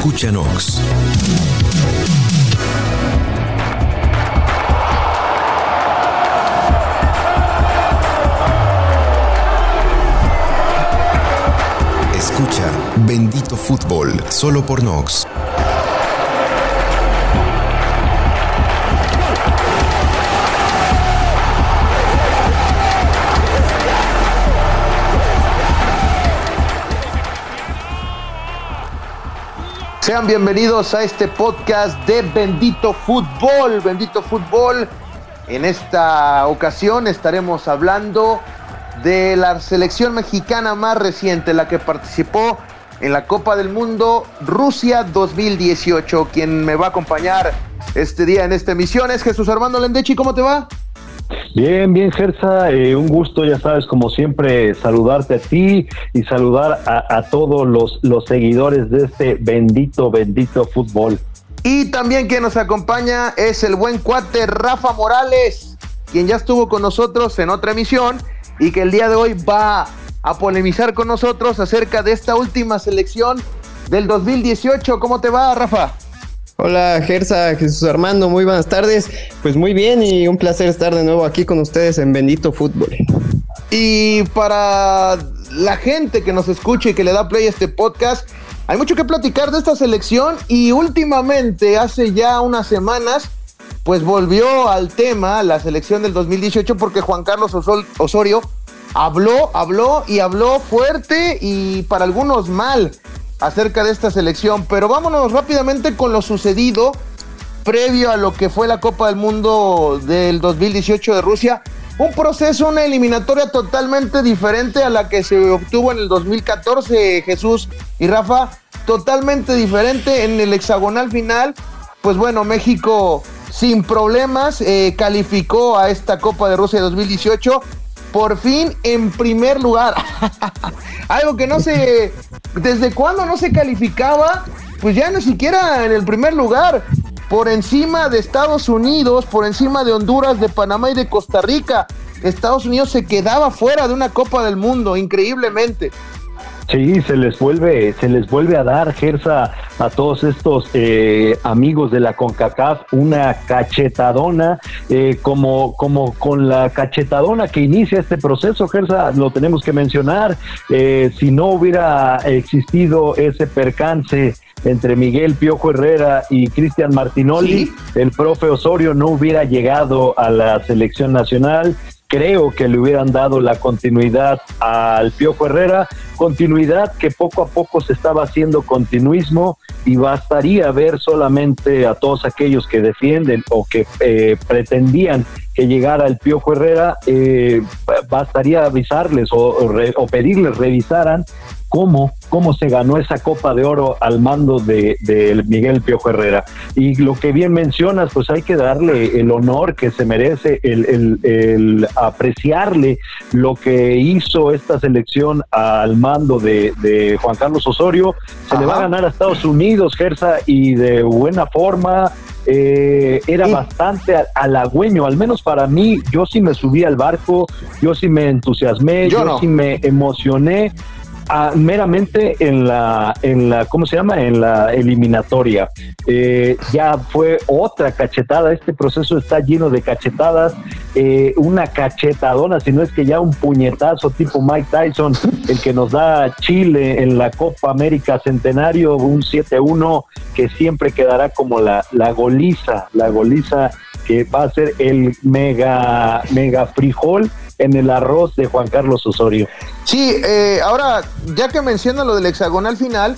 Escúchanos. Escucha Bendito Fútbol solo por Nox. Sean bienvenidos a este podcast de Bendito Fútbol. Bendito Fútbol. En esta ocasión estaremos hablando de la selección mexicana más reciente, la que participó en la Copa del Mundo Rusia 2018. Quien me va a acompañar este día en esta emisión es Jesús Armando Lendechi. ¿Cómo te va? Bien, bien, Gersa, eh, un gusto, ya sabes, como siempre, saludarte a ti y saludar a, todos los, los seguidores de este bendito, bendito fútbol. Y también quien nos acompaña es el buen cuate Rafa Morales, quien ya estuvo con nosotros en otra emisión y que el día de hoy va a polemizar con nosotros acerca de esta última selección del 2018. ¿Cómo te va, Rafa? Hola Gersa, Jesús Armando, muy buenas tardes. Pues muy bien y un placer estar de nuevo aquí con ustedes en Bendito Fútbol. Y para la gente que nos escucha y que le da play a este podcast, hay mucho que platicar de esta selección y últimamente, hace ya unas semanas, pues volvió al tema la selección del 2018 porque Juan Carlos Osorio habló, habló y habló fuerte y para algunos mal acerca de esta selección, pero vámonos rápidamente con lo sucedido previo a lo que fue la Copa del Mundo del 2018 de Rusia. Un proceso, una eliminatoria totalmente diferente a la que se obtuvo en el 2014, Jesús y Rafa. Totalmente diferente en el hexagonal final. Pues bueno, México sin problemas eh, calificó a esta Copa de Rusia 2018 por fin en primer lugar. Algo que no se. ¿Desde cuándo no se calificaba? Pues ya ni siquiera en el primer lugar. Por encima de Estados Unidos, por encima de Honduras, de Panamá y de Costa Rica. Estados Unidos se quedaba fuera de una Copa del Mundo, increíblemente. Sí, se les vuelve, se les vuelve a dar, Gersa, a todos estos eh, amigos de la CONCACAF una cachetadona, eh, como, como con la cachetadona que inicia este proceso, Gersa, lo tenemos que mencionar. Eh, si no hubiera existido ese percance entre Miguel Piojo Herrera y Cristian Martinoli, el profe Osorio no hubiera llegado a la selección nacional creo que le hubieran dado la continuidad al Piojo Herrera, continuidad que poco a poco se estaba haciendo continuismo y bastaría ver solamente a todos aquellos que defienden o que eh, pretendían que llegara el Piojo Herrera, eh, bastaría avisarles o, o pedirles revisaran cómo, cómo se ganó esa Copa de Oro al mando de, Miguel Piojo Herrera. Y lo que bien mencionas, pues hay que darle el honor que se merece, el, apreciarle lo que hizo esta selección al mando de, Juan Carlos Osorio. Se le va a ganar a Estados Unidos, Gersa, y de buena forma. Eh, era bastante halagüeño, al menos para mí, yo sí me subí al barco, yo sí me entusiasmé, yo, yo sí me emocioné meramente en la, en la, ¿cómo se llama? En la eliminatoria. Eh, ya fue otra cachetada. Este proceso está lleno de cachetadas. Eh, una cachetadona, si no es que ya un puñetazo tipo Mike Tyson, el que nos da Chile en la Copa América Centenario, un 7-1 que siempre quedará como la, la goliza, la goliza que va a ser el mega, mega frijol en el arroz de Juan Carlos Osorio. Sí, eh, ahora, ya que menciona lo del hexagonal final,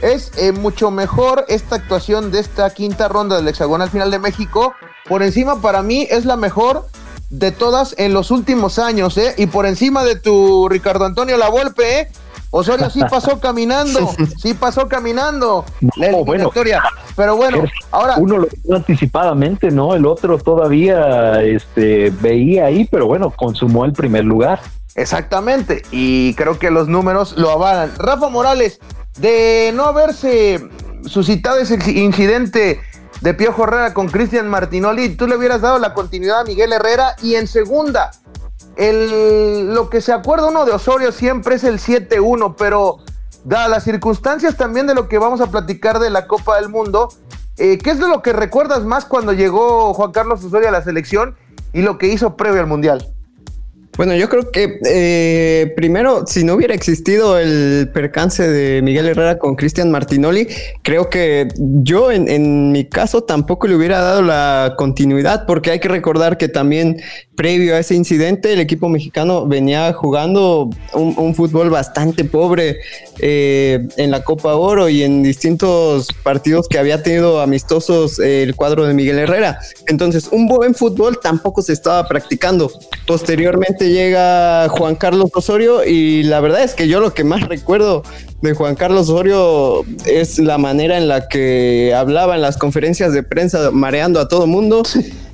es eh, mucho mejor esta actuación de esta quinta ronda del hexagonal final de México. Por encima, para mí, es la mejor de todas en los últimos años, ¿eh? Y por encima de tu Ricardo Antonio Lavolpe, ¿eh? Osorio sí pasó caminando, sí pasó caminando la Bueno, pero bueno, ahora uno lo vio anticipadamente, ¿no? El otro todavía este veía ahí, pero bueno, consumó el primer lugar. Exactamente, y creo que los números lo avalan. Rafa Morales, de no haberse suscitado ese incidente de Piojo Herrera con Cristian Martinoli, tú le hubieras dado la continuidad a Miguel Herrera y en segunda, el, lo que se acuerda uno de Osorio siempre es el 7-1, pero dadas las circunstancias también de lo que vamos a platicar de la Copa del Mundo, eh, ¿qué es de lo que recuerdas más cuando llegó Juan Carlos Osorio a la selección y lo que hizo previo al Mundial? Bueno, yo creo que eh, primero, si no hubiera existido el percance de Miguel Herrera con Cristian Martinoli, creo que yo en, mi caso tampoco le hubiera dado la continuidad, porque hay que recordar que también previo a ese incidente el equipo mexicano venía jugando un, un fútbol bastante pobre eh, en la Copa Oro y en distintos partidos que había tenido amistosos eh, el cuadro de Miguel Herrera. Entonces, un buen fútbol tampoco se estaba practicando. Posteriormente llega Juan Carlos Osorio y la verdad es que yo lo que más recuerdo de Juan Carlos Osorio es la manera en la que hablaba en las conferencias de prensa mareando a todo mundo.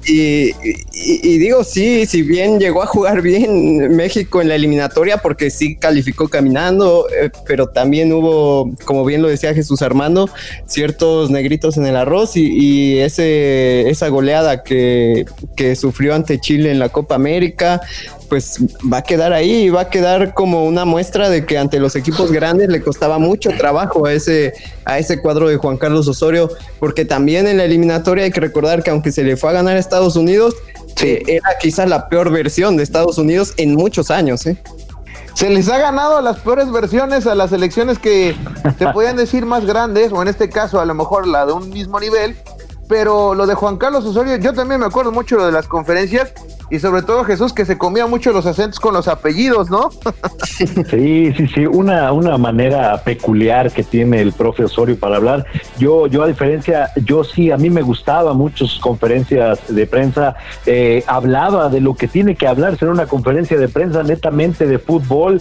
Y, y, digo, sí, si bien llegó a jugar bien México en la eliminatoria, porque sí calificó caminando, eh, pero también hubo, como bien lo decía Jesús Armando, ciertos negritos en el arroz y, y ese, esa goleada que, que sufrió ante Chile en la Copa América, pues va a quedar ahí y va a quedar como una muestra de que ante los equipos grandes le costaba mucho trabajo a ese, a ese cuadro de Juan Carlos Osorio, porque también en la eliminatoria hay que recordar que aunque se le fue a ganar a Estados Unidos, eh, era quizás la peor versión de Estados Unidos en muchos años. ¿eh? Se les ha ganado a las peores versiones, a las elecciones que se podían decir más grandes, o en este caso a lo mejor la de un mismo nivel, pero lo de Juan Carlos Osorio, yo también me acuerdo mucho lo de las conferencias y sobre todo Jesús que se comía mucho los acentos con los apellidos, ¿no? sí, sí, sí, una, una manera peculiar que tiene el profe Osorio para hablar. Yo, yo a diferencia, yo sí, a mí me gustaba mucho sus conferencias de prensa, eh, hablaba de lo que tiene que hablar, ser una conferencia de prensa netamente de fútbol,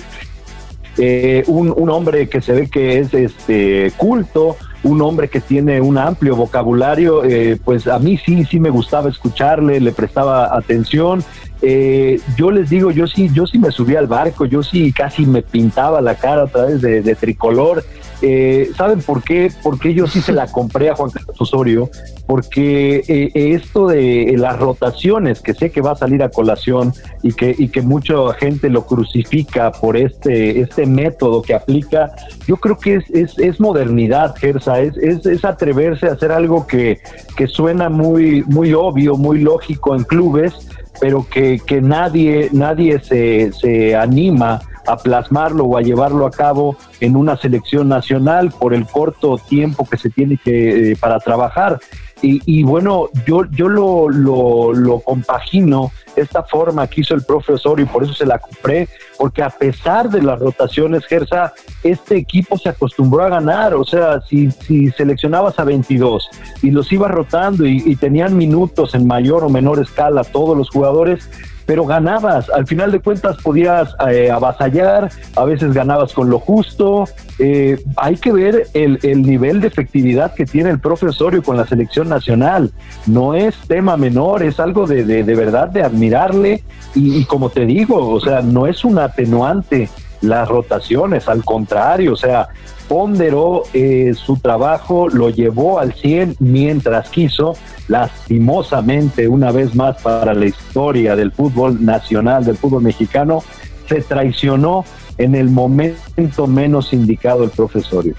eh, un, un, hombre que se ve que es este culto, un hombre que tiene un amplio vocabulario, eh, pues a mí sí, sí me gustaba escucharle, le prestaba atención. Eh, yo les digo, yo sí, yo sí me subí al barco, yo sí casi me pintaba la cara a través de, tricolor. Eh, ¿Saben por qué? Porque yo sí se la compré a Juan Carlos Osorio, porque eh, esto de las rotaciones, que sé que va a salir a colación y que, y que mucha gente lo crucifica por este, este método que aplica, yo creo que es, es, es modernidad, Gersa, es, es, es, atreverse a hacer algo que, que suena muy, muy obvio, muy lógico en clubes, pero que, que nadie, nadie se, se anima a plasmarlo o a llevarlo a cabo en una selección nacional por el corto tiempo que se tiene que eh, para trabajar. Y, y, bueno, yo, yo lo, lo, lo, compagino esta forma que hizo el profe Osorio y por eso se la compré, porque a pesar de las rotaciones, Gersa, este equipo se acostumbró a ganar, o sea, si, si seleccionabas a 22 y los ibas rotando y, y tenían minutos en mayor o menor escala todos los jugadores, pero ganabas. Al final de cuentas podías eh, avasallar, a veces ganabas con lo justo. Eh, hay que ver el, el, nivel de efectividad que tiene el profesorio con la selección nacional. No es tema menor, es algo de, de, verdad de admirarle. Y, y como te digo, o sea, no es un atenuante las rotaciones, al contrario, o sea, ponderó eh, su trabajo, lo llevó al 100 mientras quiso, lastimosamente, una vez más para la historia del fútbol nacional, del fútbol mexicano, se traicionó en el momento menos indicado el profesorio.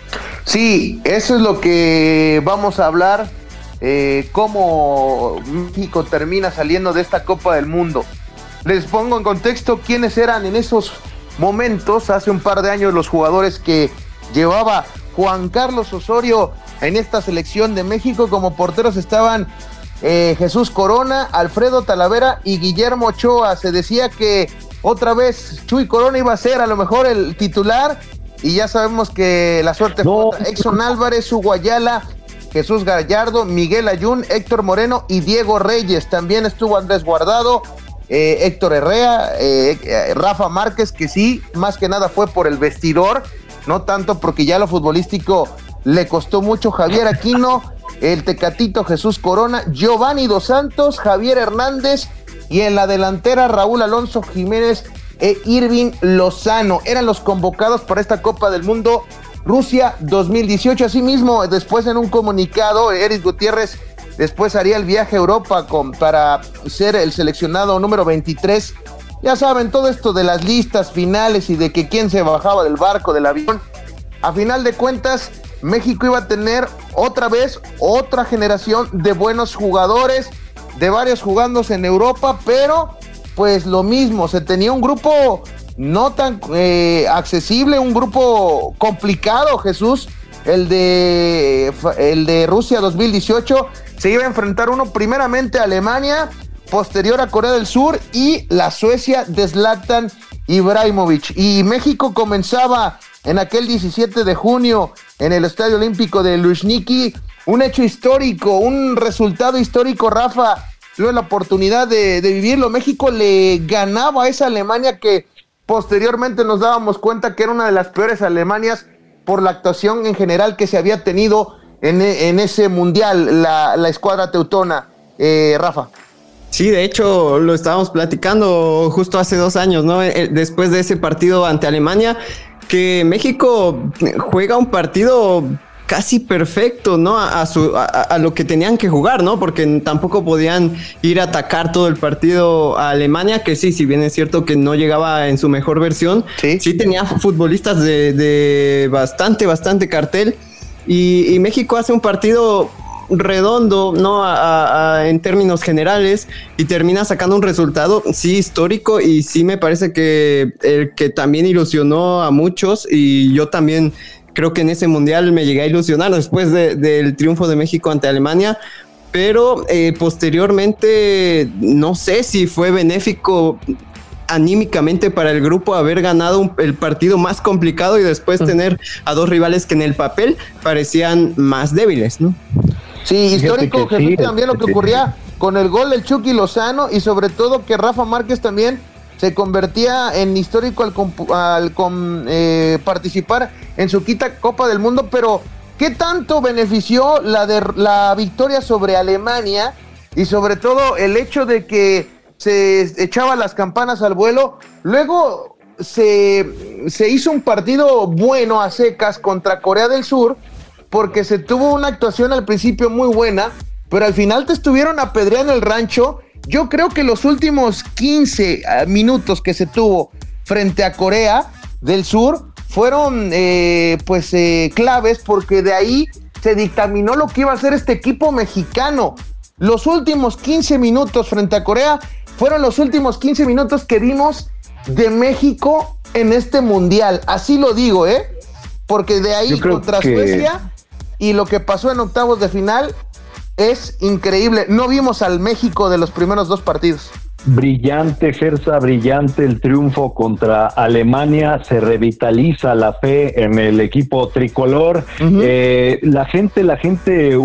Sí, eso es lo que vamos a hablar, eh, cómo México termina saliendo de esta Copa del Mundo. Les pongo en contexto quiénes eran en esos momentos, hace un par de años, los jugadores que llevaba Juan Carlos Osorio en esta selección de México. Como porteros estaban eh, Jesús Corona, Alfredo Talavera y Guillermo Ochoa. Se decía que otra vez Chuy Corona iba a ser a lo mejor el titular. Y ya sabemos que la suerte no. fue Exxon Álvarez, Uguayala, Jesús Gallardo, Miguel Ayun, Héctor Moreno y Diego Reyes. También estuvo Andrés Guardado, eh, Héctor Herrea, eh, Rafa Márquez, que sí, más que nada fue por el vestidor, no tanto porque ya lo futbolístico le costó mucho Javier Aquino, el Tecatito Jesús Corona, Giovanni Dos Santos, Javier Hernández y en la delantera Raúl Alonso Jiménez e Irving Lozano. Eran los convocados para esta Copa del Mundo Rusia 2018. Asimismo, después en un comunicado, Eric Gutiérrez después haría el viaje a Europa para ser el seleccionado número 23. Ya saben, todo esto de las listas finales y de que quién se bajaba del barco, del avión. a final de cuentas México iba a tener otra vez otra generación de buenos jugadores, de varios jugándose en Europa, pero pues lo mismo, se tenía un grupo no tan eh, accesible, un grupo complicado, Jesús, el de, el de Rusia 2018, se iba a enfrentar uno primeramente a Alemania, posterior a Corea del Sur y la Suecia de Zlatan Ibrahimovic. Y México comenzaba en aquel 17 de junio en el Estadio Olímpico de Luzhniki, un hecho histórico, un resultado histórico, Rafa. Tuve la oportunidad de, de vivirlo. México le ganaba a esa Alemania que Posteriormente nos dábamos cuenta que era una de las peores Alemanias por la actuación en general que se había tenido en, ese mundial, la, escuadra teutona. Eh, Rafa. Sí, de hecho lo estábamos platicando justo hace dos años, ¿no? Eh, después de ese partido ante Alemania, que México juega un partido casi perfecto, ¿no? A, su, a, lo que tenían que jugar, ¿no? Porque tampoco podían ir a atacar todo el partido a Alemania, que sí, si bien es cierto que no llegaba en su mejor versión, sí, tenía futbolistas de, bastante, bastante cartel. Y, México hace un partido redondo, ¿no? en términos generales y termina sacando un resultado, sí, histórico y sí me parece que el que también ilusionó a muchos y yo también creo que en ese mundial me llegué a ilusionar después del triunfo de México ante Alemania, pero eh, posteriormente no sé si fue benéfico anímicamente para el grupo haber ganado el partido más complicado y después tener a dos rivales que en el papel parecían más débiles, ¿no? Sí, histórico, Jesús, también lo que ocurría con el gol del Chucky Lozano y sobre todo que Rafa Márquez también se convertía en histórico al, eh, participar en su quita Copa del Mundo, pero ¿qué tanto benefició la, de, la victoria sobre Alemania y sobre todo el hecho de que se echaba las campanas al vuelo? Luego se, se hizo un partido bueno a secas contra Corea del Sur porque se tuvo una actuación al principio muy buena, pero al final te estuvieron apedreando el rancho yo creo que los últimos 15 ah, minutos que se tuvo frente a Corea del Sur fueron eh, pues eh, claves porque de ahí se dictaminó lo que iba a hacer este equipo mexicano. Los últimos 15 minutos frente a Corea fueron los últimos 15 minutos que vimos de México en este mundial. Así lo digo, ¿eh? Porque de ahí contra Suecia y lo que pasó en octavos de final es increíble. No vimos al México de los primeros dos partidos. Brillante, Gersa, brillante el triunfo contra Alemania, se revitaliza la fe en el equipo tricolor. Eh, la gente, la gente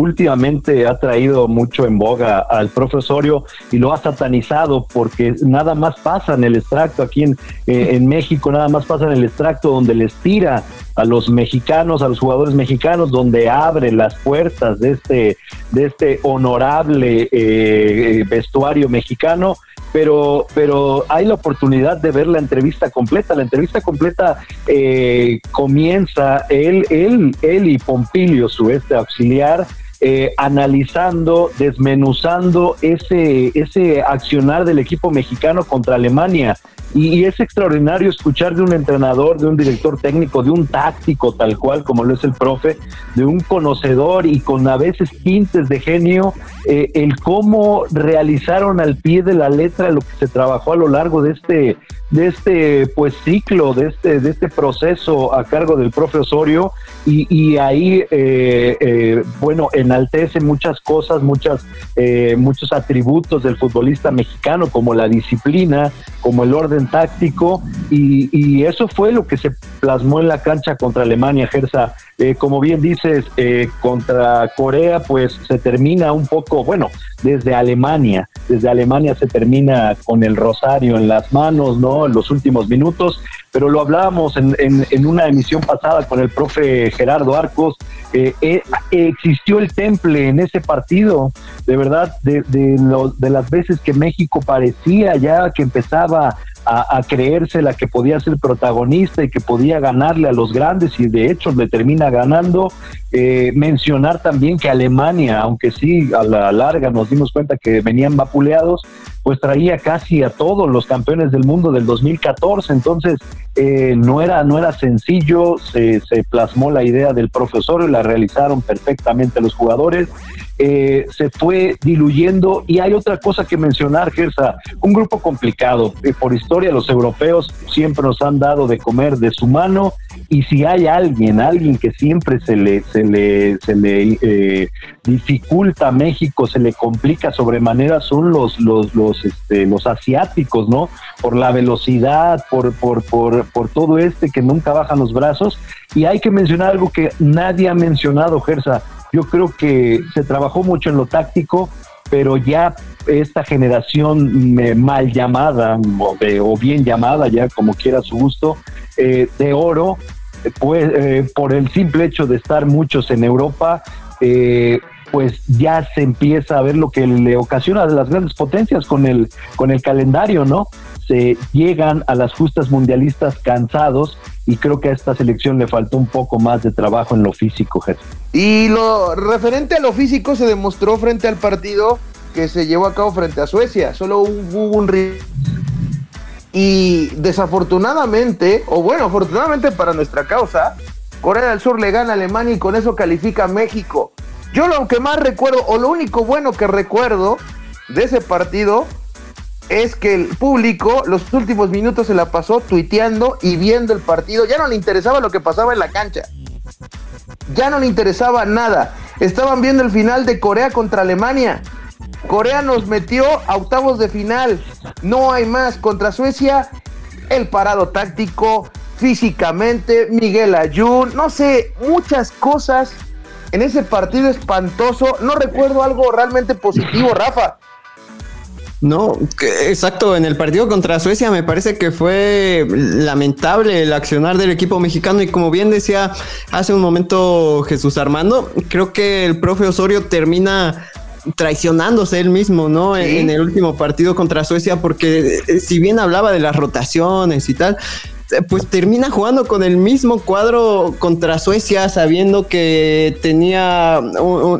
últimamente ha traído mucho en boga al profesorio y lo ha satanizado porque nada más pasa en el extracto aquí en, eh, en México, nada más pasa en el extracto donde les tira a los mexicanos, a los jugadores mexicanos, donde abre las puertas de este, de este honorable eh, vestuario mexicano pero, pero hay la oportunidad de ver la entrevista completa. La entrevista completa eh, comienza él, él, él y Pompilio, su este auxiliar, eh, analizando, desmenuzando ese, ese accionar del equipo mexicano contra Alemania. Y, es extraordinario escuchar de un entrenador, de un director técnico, de un táctico tal cual como lo es el profe, de un conocedor y con a veces tintes de genio, eh, el cómo realizaron al pie de la letra lo que se trabajó a lo largo de este, de este pues ciclo, de este, de este proceso a cargo del profe Osorio. Y, ahí, eh, eh, bueno, enaltece muchas cosas, muchas, muchos atributos del futbolista mexicano como la disciplina, como el orden táctico y, eso fue lo que se plasmó en la cancha contra Alemania, Gersa. Eh, como bien dices, eh, contra Corea pues se termina un poco, bueno, desde Alemania, desde Alemania se termina con el rosario en las manos, ¿no? En los últimos minutos, pero lo hablábamos en, en, una emisión pasada con el profe Gerardo Arcos, eh, existió el temple en ese partido, de verdad, de, de, de las veces que México parecía ya que empezaba a, creerse la que podía ser protagonista y que podía ganarle a los grandes y de hecho le termina ganando. Eh, mencionar también que Alemania, aunque sí a la larga nos dimos cuenta que venían vapuleados, pues traía casi a todos los campeones del mundo del 2014, entonces eh, no, era, no era sencillo, se, plasmó la idea del profesor y la realizaron perfectamente los jugadores. Eh, se fue diluyendo. Y hay otra cosa que mencionar, Gersa, un grupo complicado. Eh, por historia, los europeos siempre nos han dado de comer de su mano. Y si hay alguien, alguien que siempre se le, se le, se le eh, dificulta a México, se le complica sobremanera, son los, los, este, los asiáticos, ¿no? Por la velocidad, por, por, por, por todo este que nunca bajan los brazos. Y hay que mencionar algo que nadie ha mencionado, Gersa yo creo que se trabajó mucho en lo táctico, pero ya esta generación mal llamada o, bien llamada, ya como quiera su gusto, eh, de oro, pues eh, por el simple hecho de estar muchos en Europa, eh, pues ya se empieza a ver lo que le ocasiona a las grandes potencias con el, con el calendario, ¿no? Se llegan a las justas mundialistas cansados y creo que a esta selección le faltó un poco más de trabajo en lo físico, Jesús. Y lo referente a lo físico se demostró frente al partido que se llevó a cabo frente a Suecia. Solo hubo un y desafortunadamente, o bueno, afortunadamente para nuestra causa, Corea del Sur le gana a Alemania y con eso califica a México. Yo lo que más recuerdo, o lo único bueno que recuerdo de ese partido, es que el público los últimos minutos se la pasó tuiteando y viendo el partido. Ya no le interesaba lo que pasaba en la cancha. Ya no le interesaba nada. Estaban viendo el final de Corea contra Alemania. Corea nos metió a octavos de final. No hay más. Contra Suecia, el parado táctico, físicamente, Miguel Ayun, no sé, muchas cosas en ese partido espantoso. No recuerdo algo realmente positivo, Rafa. No, exacto. En el partido contra Suecia me parece que fue lamentable el accionar del equipo mexicano y como bien decía hace un momento Jesús Armando, creo que el profe Osorio termina traicionándose él mismo, ¿no? En, el último partido contra Suecia, porque eh, si bien hablaba de las rotaciones y tal, pues termina jugando con el mismo cuadro contra Suecia, sabiendo que tenía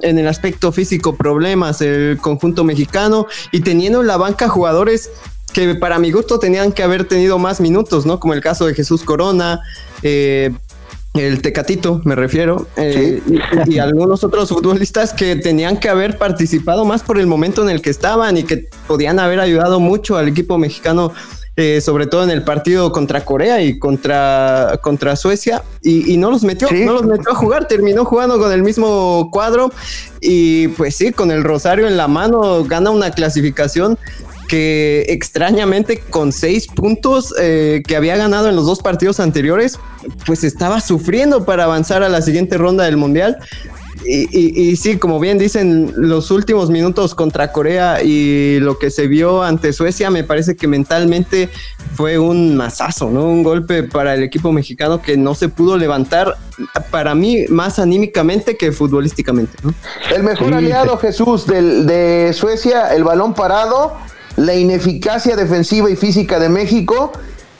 en el aspecto físico problemas el conjunto mexicano y teniendo en la banca jugadores que para mi gusto tenían que haber tenido más minutos, ¿no? Como el caso de Jesús Corona, eh, el Tecatito, me refiero, eh, y, y, algunos otros futbolistas que tenían que haber participado más por el momento en el que estaban y que podían haber ayudado mucho al equipo mexicano eh, sobre todo en el partido contra Corea y contra, contra Suecia, y, no los metió, no los metió a jugar, terminó jugando con el mismo cuadro y pues sí, con el Rosario en la mano gana una clasificación que extrañamente con seis puntos eh, que había ganado en los dos partidos anteriores, pues estaba sufriendo para avanzar a la siguiente ronda del Mundial. Y, sí, como bien dicen, los últimos minutos contra Corea y lo que se vio ante Suecia, me parece que mentalmente fue un masazo, ¿no? Un golpe para el equipo mexicano que no se pudo levantar, para mí, más anímicamente que futbolísticamente, El mejor aliado, Jesús, del, de Suecia, el balón parado, la ineficacia defensiva y física de México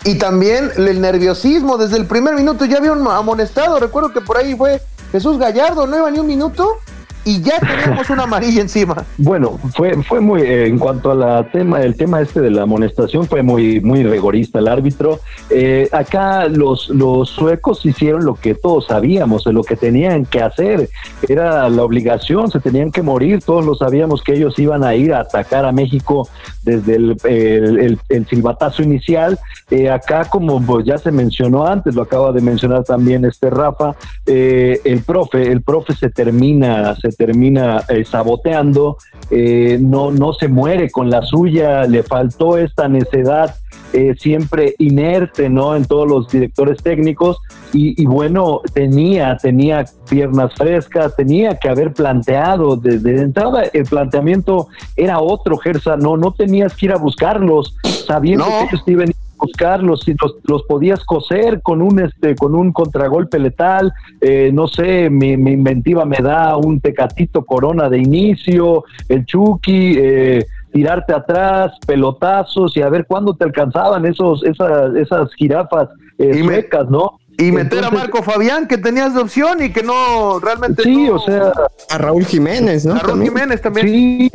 y también el nerviosismo. Desde el primer minuto ya había un amonestado, recuerdo que por ahí fue Jesús Gallardo no iba ni un minuto y ya tenemos una amarilla encima. Bueno, fue, fue muy, eh, en cuanto a la tema, el tema este de la amonestación, fue muy, muy rigorista el árbitro. Eh, acá los, los suecos hicieron lo que todos sabíamos, lo que tenían que hacer. Era la obligación, se tenían que morir, todos lo sabíamos que ellos iban a ir a atacar a México desde el, silbatazo inicial. Eh, acá, como pues, ya se mencionó antes, lo acaba de mencionar también este Rafa, el profe, el profe se termina, se termina eh, saboteando, eh, no, no se muere con la suya, le faltó esta necedad eh, siempre inerte, ¿no? En todos los directores técnicos y, bueno, tenía, tenía piernas frescas, tenía que haber planteado desde entrada, el planteamiento era otro, Gersa, no, no tenías que ir a buscarlos, sabiendo que ellos iban y los, los, podías coser con un este con un contragolpe letal eh, no sé mi, inventiva me da un tecatito corona de inicio el chucky eh, tirarte atrás pelotazos y a ver cuándo te alcanzaban esos esas esas jirafas eh, no y meter a Marco Fabián, que tenías de opción y que no realmente. Sí, o sea. A Raúl Jiménez, ¿no? A Raúl Jiménez también. Sí,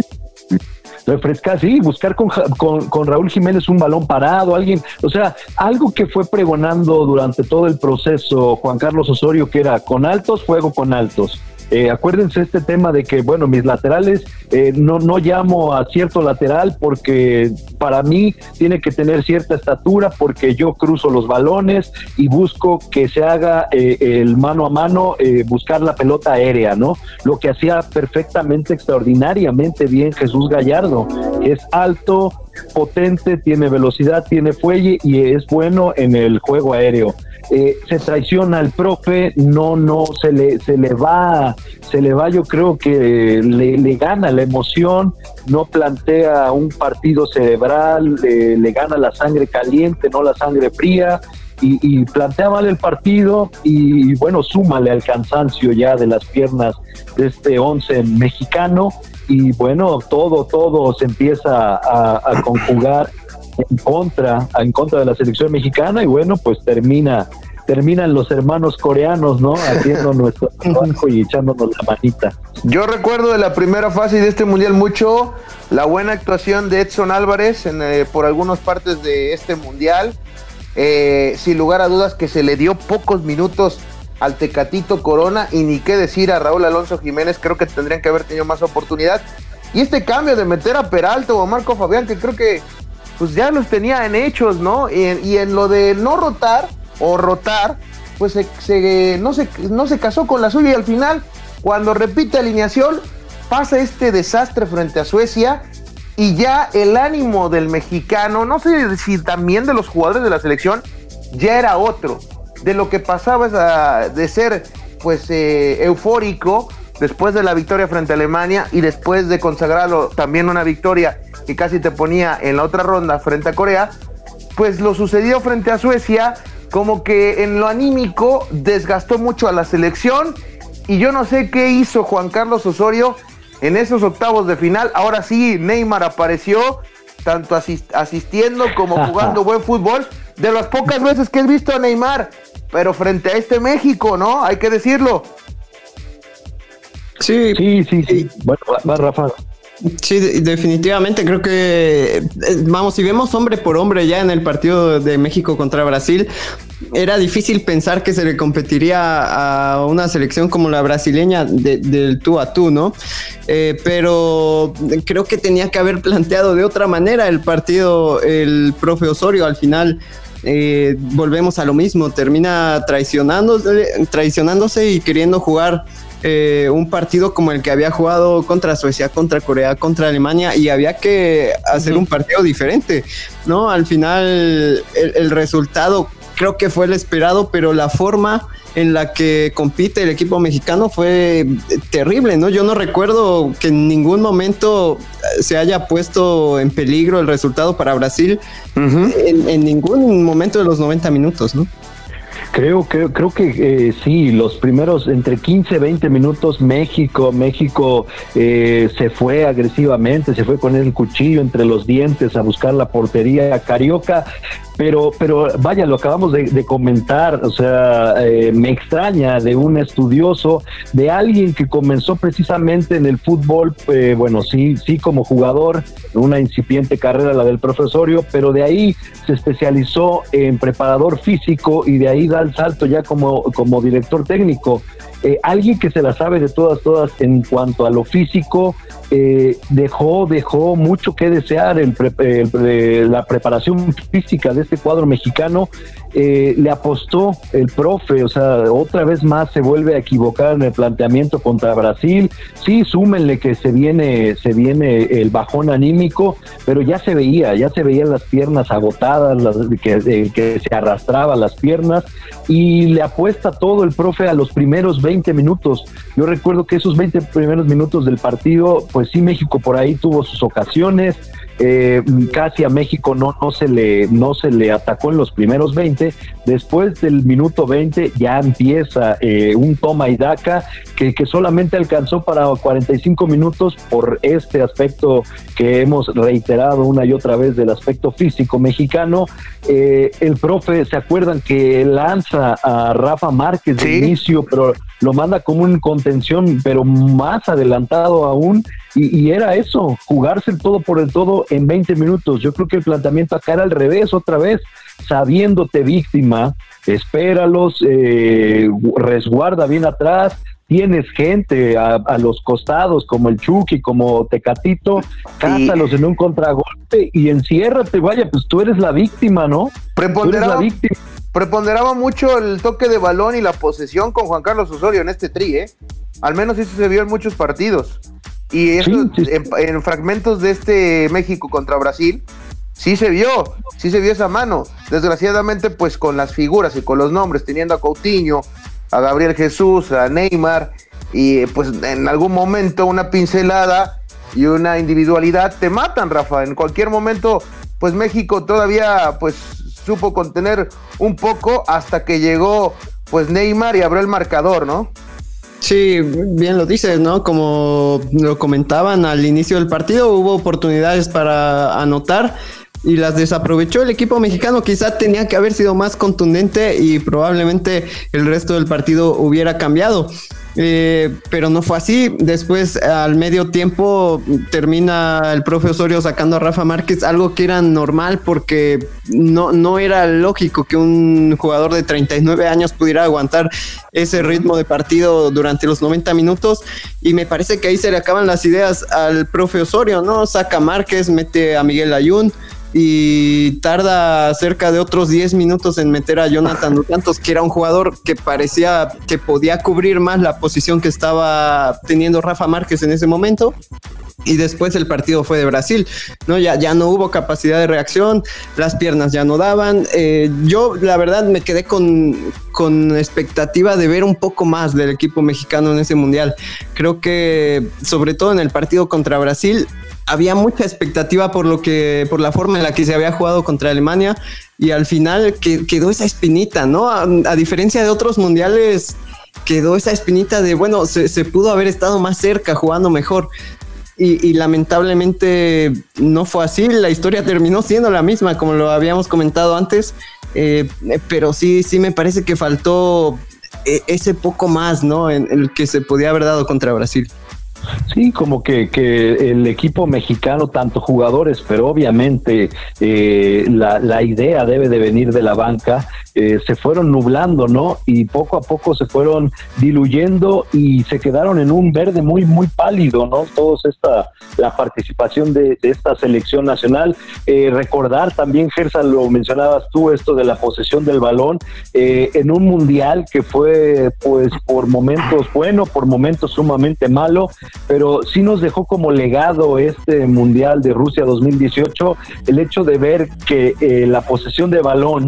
refrescar, sí, buscar con, con, con, Raúl Jiménez un balón parado, alguien, o sea, algo que fue pregonando durante todo el proceso Juan Carlos Osorio, que era con altos, fuego con altos. Eh, acuérdense este tema de que, bueno, mis laterales eh, no, no llamo a cierto lateral porque para mí tiene que tener cierta estatura porque yo cruzo los balones y busco que se haga eh, el mano a mano, buscar la pelota aérea, ¿no? Lo que hacía perfectamente, extraordinariamente bien Jesús Gallardo. Es alto, potente, tiene velocidad, tiene fuelle y es bueno en el juego aéreo. Eh, se traiciona al profe, no, no, se le, se le va, se le va, yo creo que le, gana la emoción, no plantea un partido cerebral, le gana la sangre caliente, no la sangre fría, y, plantea mal el partido y bueno, súmale al cansancio ya de las piernas de este once mexicano y bueno, todo, todo se empieza a conjugar en contra, en contra de la selección mexicana y bueno, pues termina terminan los hermanos coreanos, ¿no? Haciendo nuestro trabajo y echándonos la manita. Yo recuerdo de la primera fase de este mundial mucho la buena actuación de Edson Álvarez en, eh, por algunas partes de este mundial. Eh, sin lugar a dudas que se le dio pocos minutos al Tecatito Corona y ni qué decir a Raúl Alonso Jiménez, creo que tendrían que haber tenido más oportunidad. Y este cambio de meter a Peralta o a Marco Fabián, que creo que pues ya los tenía en hechos, ¿no? Y, en lo de no rotar o rotar, pues se, no, se, no se casó con la suya y al final, cuando repite alineación, pasa este desastre frente a Suecia y ya el ánimo del mexicano, no sé si también de los jugadores de la selección, ya era otro. De lo que pasaba de ser pues eh, eufórico después de la victoria frente a Alemania y después de consagrarlo también una victoria que casi te ponía en la otra ronda frente a Corea, pues lo sucedió frente a Suecia, como que en lo anímico desgastó mucho a la selección y yo no sé qué hizo Juan Carlos Osorio en esos octavos de final. Ahora sí, Neymar apareció tanto asistiendo como jugando buen fútbol. De las pocas veces que he visto a Neymar, pero frente a este México, ¿no? Hay que decirlo. Sí, sí, sí, sí. Bueno, va, Rafa. Sí, definitivamente creo que, eh, vamos, si vemos hombre por hombre ya en el partido de México contra Brasil, era difícil pensar que se le competiría a una selección como la brasileña del tú a tú, ¿no? Eh, pero creo que tenía que haber planteado de otra manera el partido el profe Osorio al final. Eh, volvemos a lo mismo, termina traicionándose, traicionándose y queriendo jugar eh, un partido como el que había jugado contra Suecia, contra Corea, contra Alemania y había que hacer un partido diferente, ¿no? Al final el, resultado creo que fue el esperado, pero la forma en la que compite el equipo mexicano fue terrible, ¿no? Yo no recuerdo que en ningún momento se haya puesto en peligro el resultado para Brasil en, en, ningún momento de los 90 minutos, ¿no? Creo, creo, creo que eh, sí, los primeros entre 15 20 minutos México, México eh, se fue agresivamente, se fue con el cuchillo entre los dientes a buscar la portería. Carioca pero, pero vaya, lo acabamos de, comentar, o sea, eh, me extraña de un estudioso, de alguien que comenzó precisamente en el fútbol, eh, bueno, sí, sí como jugador, una incipiente carrera la del profesorio, pero de ahí se especializó en preparador físico y de ahí da el salto ya como, como director técnico. Eh, alguien que se la sabe de todas, todas en cuanto a lo físico, eh, dejó, dejó mucho que desear el, la preparación física de este cuadro mexicano. Eh, le apostó el profe, o sea, otra vez más se vuelve a equivocar en el planteamiento contra Brasil. Sí, súmenle que se viene, se viene el bajón anímico, pero ya se veía, ya se veían las piernas agotadas, las, que, que se arrastraba las piernas y le apuesta todo el profe a los primeros 20 minutos. Yo recuerdo que esos 20 primeros minutos del partido pues sí México por ahí tuvo sus ocasiones, eh, casi a México no, no, se le, no se le atacó en los primeros 20, después del minuto 20 ya empieza eh, un toma y daca que, que, solamente alcanzó para 45 minutos por este aspecto que hemos reiterado una y otra vez del aspecto físico mexicano. Eh, el profe, ¿se acuerdan que lanza a Rafa Márquez de inicio, pero lo manda como un contención, pero más adelantado aún? Y, y, era eso, jugarse el todo por el todo en 20 minutos. Yo creo que el planteamiento acá era al revés otra vez, sabiéndote víctima, espéralos, eh, resguarda bien atrás, tienes gente a, los costados como el Chucky, como Tecatito, cázalos en un contragolpe y enciérrate, vaya, pues tú eres la víctima, ¿no? Preponderaba, preponderaba mucho el toque de balón y la posesión con Juan Carlos Osorio en este tri, ¿eh? Al menos eso se vio en muchos partidos. Y eso En, fragmentos de este México contra Brasil, sí se vio, sí se vio esa mano. Desgraciadamente, pues con las figuras y con los nombres, teniendo a Coutinho, a Gabriel Jesús, a Neymar, y pues en algún momento una pincelada y una individualidad te matan, Rafa. En cualquier momento, pues México todavía pues supo contener un poco hasta que llegó pues Neymar y abrió el marcador, ¿no? Sí, bien lo dices, ¿no? Como lo comentaban al inicio del partido, hubo oportunidades para anotar y las desaprovechó el equipo mexicano. Quizá tenía que haber sido más contundente y probablemente el resto del partido hubiera cambiado. Eh, pero no fue así. Después, al medio tiempo, termina el profe Osorio sacando a Rafa Márquez, algo que era normal porque no, no era lógico que un jugador de 39 años pudiera aguantar ese ritmo de partido durante los 90 minutos. Y me parece que ahí se le acaban las ideas al profe Osorio, ¿no? Saca a Márquez, mete a Miguel Ayun y tarda cerca de otros 10 minutos en meter a Jonathan Dos que era un jugador que parecía que podía cubrir más la posición que estaba teniendo Rafa Márquez en ese momento. Y después el partido fue de Brasil, ¿no? Ya, ya no hubo capacidad de reacción, las piernas ya no daban. Eh, yo, la verdad, me quedé con, con expectativa de ver un poco más del equipo mexicano en ese mundial. Creo que, sobre todo en el partido contra Brasil, había mucha expectativa por lo que, por la forma en la que se había jugado contra Alemania y al final quedó esa espinita, ¿no? A, diferencia de otros mundiales, quedó esa espinita de, bueno, se, pudo haber estado más cerca, jugando mejor. Y, lamentablemente no fue así, la historia terminó siendo la misma, como lo habíamos comentado antes, eh, pero sí, sí me parece que faltó eh, ese poco más, ¿no? En el que se podía haber dado contra Brasil. Sí, como que, que el equipo mexicano, tanto jugadores, pero obviamente eh, la, la, idea debe de venir de la banca, eh, se fueron nublando, ¿no? Y poco a poco se fueron diluyendo y se quedaron en un verde muy, muy pálido, ¿no? Todos esta, la participación de, esta selección nacional. Eh, recordar también, Gersa, lo mencionabas tú, esto de la posesión del balón, eh, en un mundial que fue, pues, por momentos bueno, por momentos sumamente malo, pero sí nos dejó como legado este mundial de Rusia 2018 el hecho de ver que la posesión de balón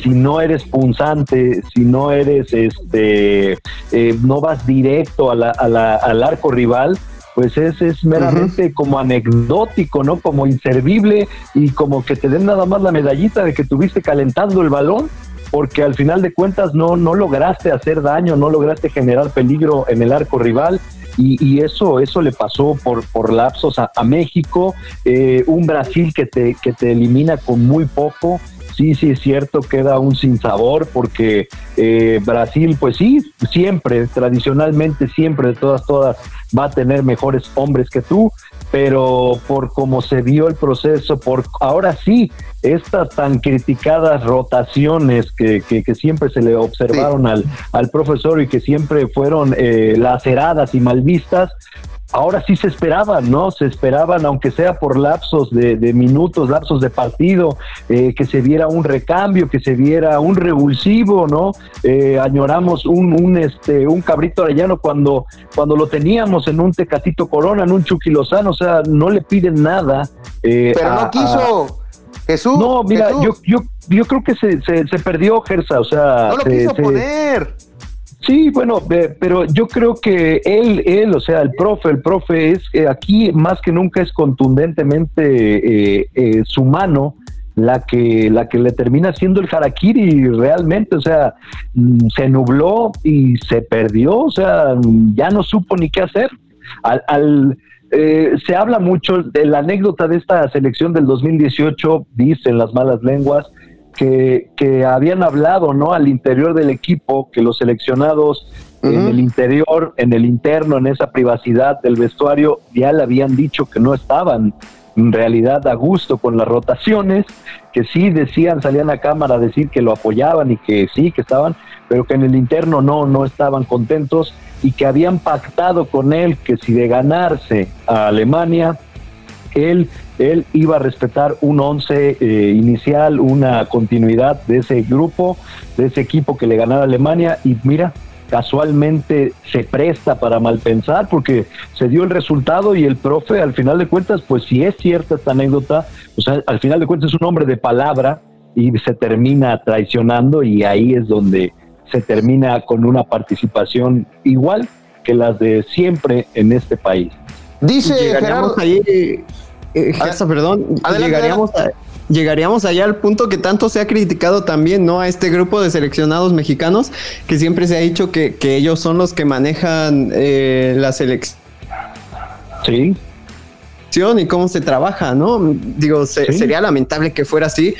si no eres punzante, si no eres, este, eh, no vas directo a la, al arco rival, pues es, es meramente como anecdótico, ¿no? Como inservible y como que te den nada más la medallita de que tuviste calentando el balón, porque al final de cuentas no, no lograste hacer daño, no lograste generar peligro en el arco rival. Y, eso, eso le pasó por, por lapsos a, México, eh, un Brasil que te, que te elimina con muy poco, sí, sí es cierto, queda un sinsabor porque eh, Brasil, pues sí, siempre, tradicionalmente, siempre, de todas, todas, va a tener mejores hombres que tú, pero por cómo se vio el proceso, por ahora sí, estas tan criticadas rotaciones que, que, siempre se le observaron al, al profesor y que siempre fueron eh, laceradas y mal vistas, ahora sí se esperaban, ¿no? Se esperaban, aunque sea por lapsos de, minutos, lapsos de partido, eh, que se viera un recambio, que se viera un revulsivo, ¿no? Eh, añoramos un, un, este, un cabrito arellano cuando, cuando lo teníamos en un Tecatito Corona, en un Chucky Lozano, o sea, no le piden nada. Eh, Pero no quiso. Jesús. No, mira, Yo, yo, yo creo que se, se, perdió Gersa, o sea. No lo quiso poner. Sí, bueno, pero yo creo que él, él, o sea, el profe, el profe es aquí más que nunca es contundentemente eh, eh, su mano la que, la que le termina siendo el harakiri realmente, o sea, mm, se nubló y se perdió, o sea, ya no supo ni qué hacer. Al, eh, se habla mucho de la anécdota de esta selección del 2018, dicen las malas lenguas, que, que habían hablado ¿no? al interior del equipo, que los seleccionados en el interior, en el interno, en esa privacidad del vestuario, ya le habían dicho que no estaban en realidad a gusto con las rotaciones, que sí decían, salían a cámara a decir que lo apoyaban y que sí, que estaban, pero que en el interno no, no estaban contentos y que habían pactado con él que si de ganarse a Alemania, él, él iba a respetar un once eh, inicial, una continuidad de ese grupo, de ese equipo que le ganara a Alemania y mira, casualmente se presta para mal pensar porque se dio el resultado y el profe al final de cuentas, pues si es cierta esta anécdota, pues al final de cuentas es un hombre de palabra y se termina traicionando y ahí es donde se termina con una participación igual que las de siempre en este país. Dice Gerardo, ahí, eh, perdón, llegaríamos a llegaríamos allá al punto que tanto se ha criticado también, ¿no? A este grupo de seleccionados mexicanos, que siempre se ha dicho que, ellos son los que manejan eh, la selección. Sí y cómo se trabaja, ¿no? Digo, sería lamentable que fuera así,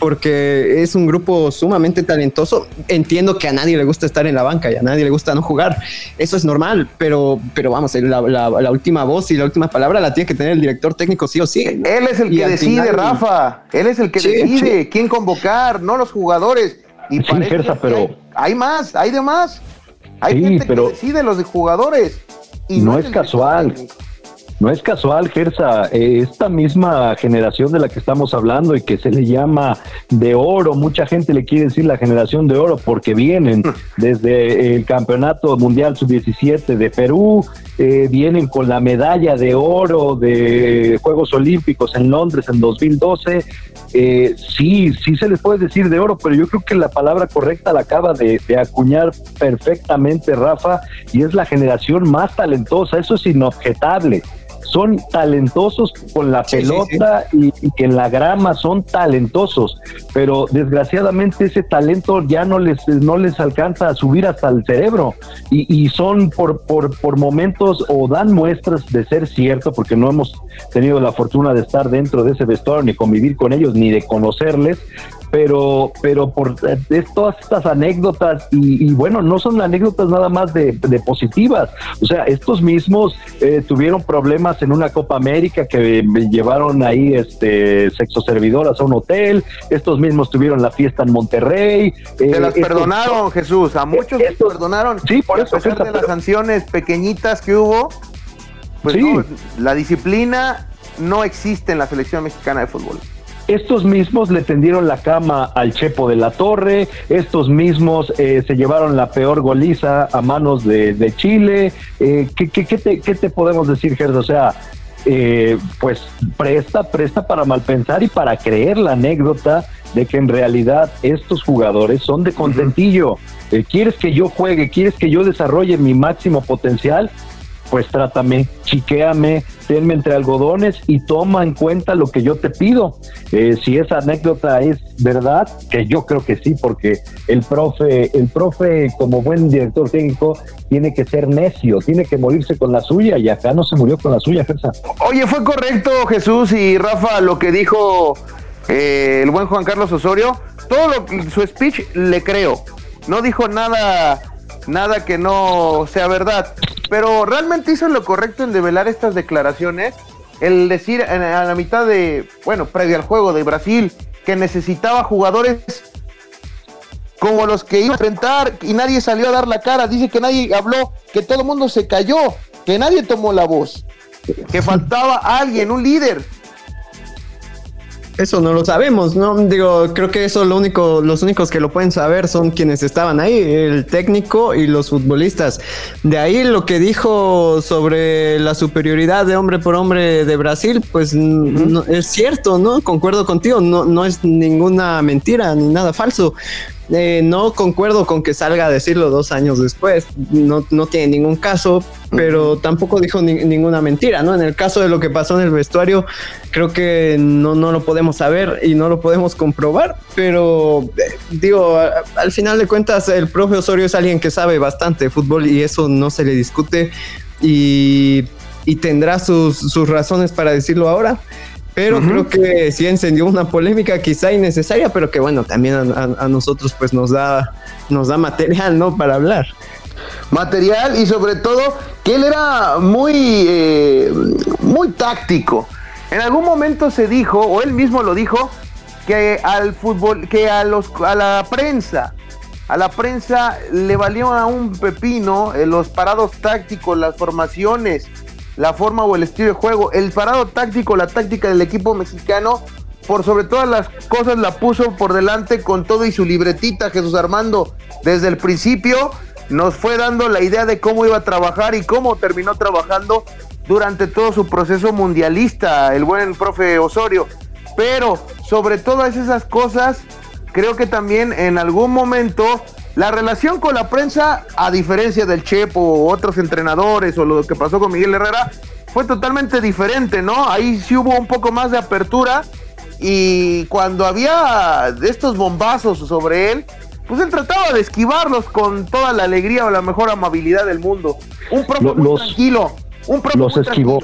porque es un grupo sumamente talentoso. Entiendo que a nadie le gusta estar en la banca y a nadie le gusta no jugar. Eso es normal, pero, pero vamos, la, la, última voz y la última palabra la tiene que tener el director técnico sí o sí. Él es el que decide, Rafa. Él es el que decide quién convocar, no los jugadores. Y pero... Hay, más, hay de más. Hay gente que decide los de jugadores. Y no, es, casual. No es casual, Gersa, eh, esta misma generación de la que estamos hablando y que se le llama de oro, mucha gente le quiere decir la generación de oro porque vienen mm. desde el Campeonato Mundial Sub-17 de Perú, eh, vienen con la medalla de oro de Juegos Olímpicos en Londres en 2012. Eh, sí, sí se les puede decir de oro, pero yo creo que la palabra correcta la acaba de, de acuñar perfectamente Rafa y es la generación más talentosa, eso es inobjetable son talentosos con la pelota Y, que en la grama son talentosos, pero desgraciadamente ese talento ya no les, no les alcanza a subir hasta el cerebro. Y, son por, por, por momentos o dan muestras de ser cierto, porque no hemos tenido la fortuna de estar dentro de ese vestuario, ni convivir con ellos, ni de conocerles, pero, pero por eh, todas estas anécdotas, y, bueno, no son anécdotas nada más de, positivas, o sea, estos mismos eh, tuvieron problemas en una Copa América que llevaron ahí este sexo servidoras a un hotel, estos mismos tuvieron la fiesta en Monterrey. Se eh, las perdonaron, Jesús, a muchos se perdonaron. Sí, por eso. A pesar de las sanciones pequeñitas que hubo, pues la disciplina no existe en la selección mexicana de fútbol. Estos mismos le tendieron la cama al Chepo de la Torre, estos mismos eh, se llevaron la peor goliza a manos de, Chile. Eh, ¿qué, te, podemos decir, Gerardo? O sea, eh, pues presta, presta para malpensar y para creer la anécdota de que en realidad estos jugadores son de contentillo. ¿Quieres que yo juegue? ¿Quieres que yo desarrolle mi máximo potencial? Pues trátame, chiquéame, tenme entre algodones y toma en cuenta lo que yo te pido. Eh, si esa anécdota es verdad, que yo creo que sí, porque el profe, el profe como buen director técnico tiene que ser necio, tiene que morirse con la suya y acá no se murió con la suya, Gersa. Oye, fue correcto Jesús y Rafa lo que dijo eh, el buen Juan Carlos Osorio, todo lo, su speech le creo, no dijo nada nada que no sea verdad. Pero realmente hizo lo correcto en develar estas declaraciones. El decir a la mitad de, bueno, previo al juego de Brasil, que necesitaba jugadores como los que iba a enfrentar y nadie salió a dar la cara. Dice que nadie habló, que todo el mundo se cayó, que nadie tomó la voz, que faltaba alguien, un líder. Eso no lo sabemos, ¿no? Digo, creo que eso lo único, los únicos que lo pueden saber son quienes estaban ahí, el técnico y los futbolistas. De ahí lo que dijo sobre la superioridad de hombre por hombre de Brasil, pues es cierto, ¿no? Concuerdo contigo, no, no es ninguna mentira ni nada falso. Eh, no concuerdo con que salga a decirlo dos años después. No, no tiene ningún caso, pero tampoco dijo ninguna mentira, ¿no? En el caso de lo que pasó en el vestuario, creo que no, no lo podemos saber y no lo podemos comprobar, pero eh, digo, al final de cuentas, el profe Osorio es alguien que sabe bastante de fútbol y eso no se le discute y, y tendrá sus, sus razones para decirlo ahora pero creo que sí encendió una polémica quizá innecesaria, pero que bueno, también a, nosotros pues nos da, nos da material, ¿no? Para hablar. Material y sobre todo que él era muy, eh, muy táctico. En algún momento se dijo, o él mismo lo dijo, que al fútbol, que a los, a la prensa, a la prensa le valió a un pepino eh, los parados tácticos, las formaciones, la forma o el estilo de juego. El parado táctico, la táctica del equipo mexicano, por sobre todas las cosas la puso por delante con todo y su libretita Jesús Armando. Desde el principio nos fue dando la idea de cómo iba a trabajar y cómo terminó trabajando durante todo su proceso mundialista, el buen profe Osorio. Pero sobre todas esas cosas, creo que también en algún momento la relación con la prensa, a diferencia del Chepo o otros entrenadores o lo que pasó con Miguel Herrera, fue totalmente diferente, ¿no? Ahí sí hubo un poco más de apertura y cuando había estos bombazos sobre él, pues él trataba de esquivarlos con toda la alegría o la mejor amabilidad del mundo. Un propio tranquilo, un propio los esquivó.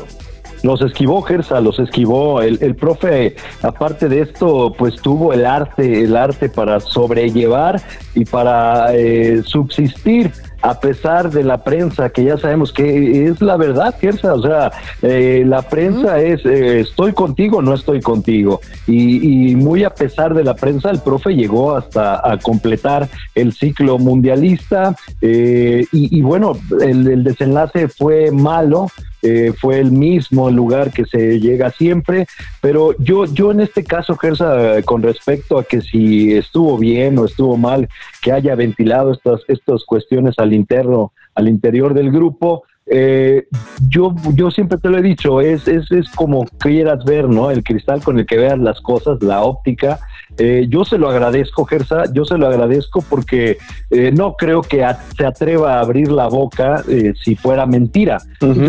Los esquivó Gersa, los esquivó. El, el, profe, aparte de esto, pues tuvo el arte, el arte para sobrellevar y para eh, subsistir a pesar de la prensa, que ya sabemos que es la verdad, Gersa, o sea, eh, la prensa es eh, estoy contigo, no estoy contigo. Y, muy a pesar de la prensa, el profe llegó hasta a completar el ciclo mundialista y, y, bueno, el, el desenlace fue malo, eh, fue el mismo lugar que se llega siempre, pero yo, yo en este caso, Gersa, con respecto a que si estuvo bien o estuvo mal que haya ventilado estas, estas cuestiones al interno, al interior del grupo, eh, yo, yo siempre te lo he dicho, es, es, es como quieras ver, ¿no? El cristal con el que veas las cosas, la óptica. Eh, yo se lo agradezco, Gersa, yo se lo agradezco porque eh, no creo que se atreva a abrir la boca si fuera mentira.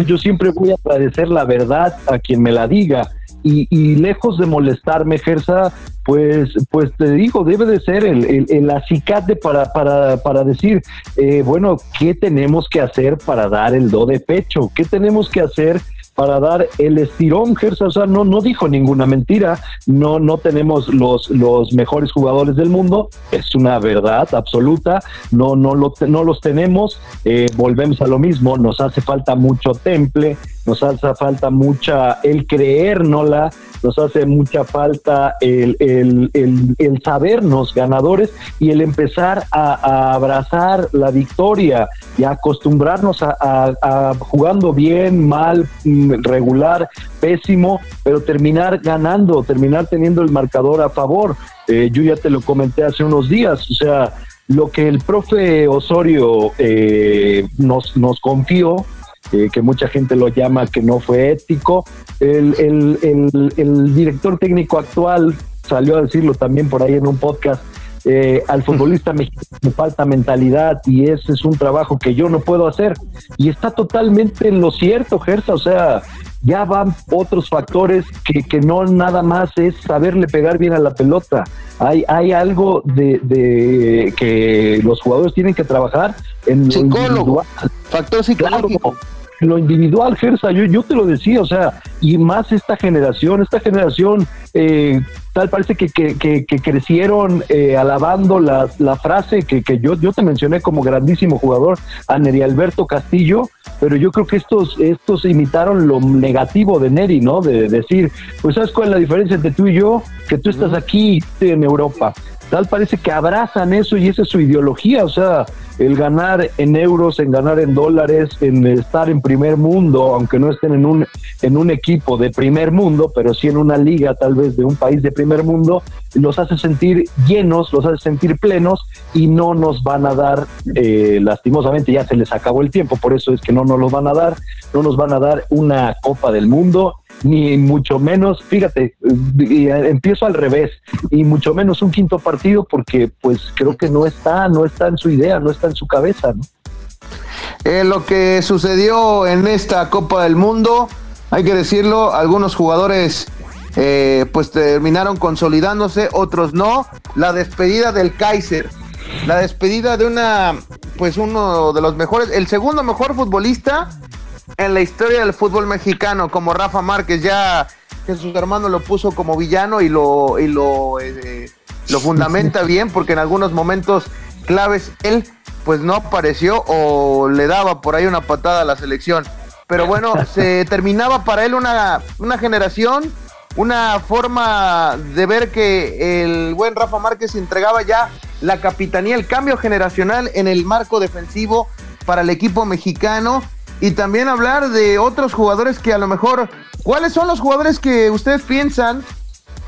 Yo siempre voy a agradecer la verdad a quien me la diga. Y, y, lejos de molestarme, Gersa, pues, pues te digo, debe de ser el, el, acicate para, para, para decir, eh, bueno, ¿qué tenemos que hacer para dar el do de pecho? ¿Qué tenemos que hacer? Para dar el estirón, o sea, no, no dijo ninguna mentira, no, no tenemos los, los mejores jugadores del mundo, es una verdad absoluta, no, no, lo, no los tenemos, eh, volvemos a lo mismo, nos hace falta mucho temple, nos hace falta mucha el creérnosla, nos hace mucha falta el, el, el, sabernos ganadores y el empezar a, abrazar la victoria y a acostumbrarnos a, jugando bien, mal, mm, regular, pésimo, pero terminar ganando, terminar teniendo el marcador a favor. Eh, yo ya te lo comenté hace unos días, o sea, lo que el profe Osorio eh, nos, nos confió eh, que mucha gente lo llama que no fue ético. El, el, director técnico actual salió a decirlo también por ahí en un podcast. Eh, al futbolista mexicano le falta mentalidad y ese es un trabajo que yo no puedo hacer. Y está totalmente en lo cierto, Gersa. O sea, ya van otros factores que, que, no nada más es saberle pegar bien a la pelota. Hay, hay algo de, de que los jugadores tienen que trabajar en psicólogo, factor psicológico lo individual, Gersa, yo, yo te lo decía, o sea, y más esta generación, esta generación, eh, tal parece que, que, crecieron eh, alabando la, la frase que, que, yo, yo te mencioné como grandísimo jugador, a Neri Alberto Castillo, pero yo creo que estos, estos imitaron lo negativo de Neri, ¿no? De, decir, pues ¿sabes cuál es la diferencia entre tú y yo? Que tú estás aquí en Europa. Tal parece que abrazan eso y esa es su ideología, o sea, el ganar en euros, en ganar en dólares, en estar en primer mundo, aunque no estén en un, en un equipo de primer mundo, pero sí en una liga tal vez de un país de primer mundo, los hace sentir llenos, los hace sentir plenos y no nos van a dar, eh, lastimosamente ya se les acabó el tiempo, por eso es que no nos los van a dar, no nos van a dar una Copa del Mundo ni mucho menos, fíjate, empiezo al revés, y mucho menos un quinto partido porque pues creo que no está, no está en su idea, no está en su cabeza, ¿no? Eh, lo que sucedió en esta Copa del Mundo, hay que decirlo, algunos jugadores eh, pues terminaron consolidándose, otros no. La despedida del Kaiser, la despedida de una, pues uno de los mejores, el segundo mejor futbolista en la historia del fútbol mexicano, como Rafa Márquez, ya Jesús hermano lo puso como villano y lo, y lo, eh, lo fundamenta bien, porque en algunos momentos claves él pues no apareció o le daba por ahí una patada a la selección. Pero bueno, se terminaba para él una, una generación, una forma de ver que el buen Rafa Márquez entregaba ya la capitanía, el cambio generacional en el marco defensivo para el equipo mexicano y también hablar de otros jugadores que a lo mejor, ¿cuáles son los jugadores que ustedes piensan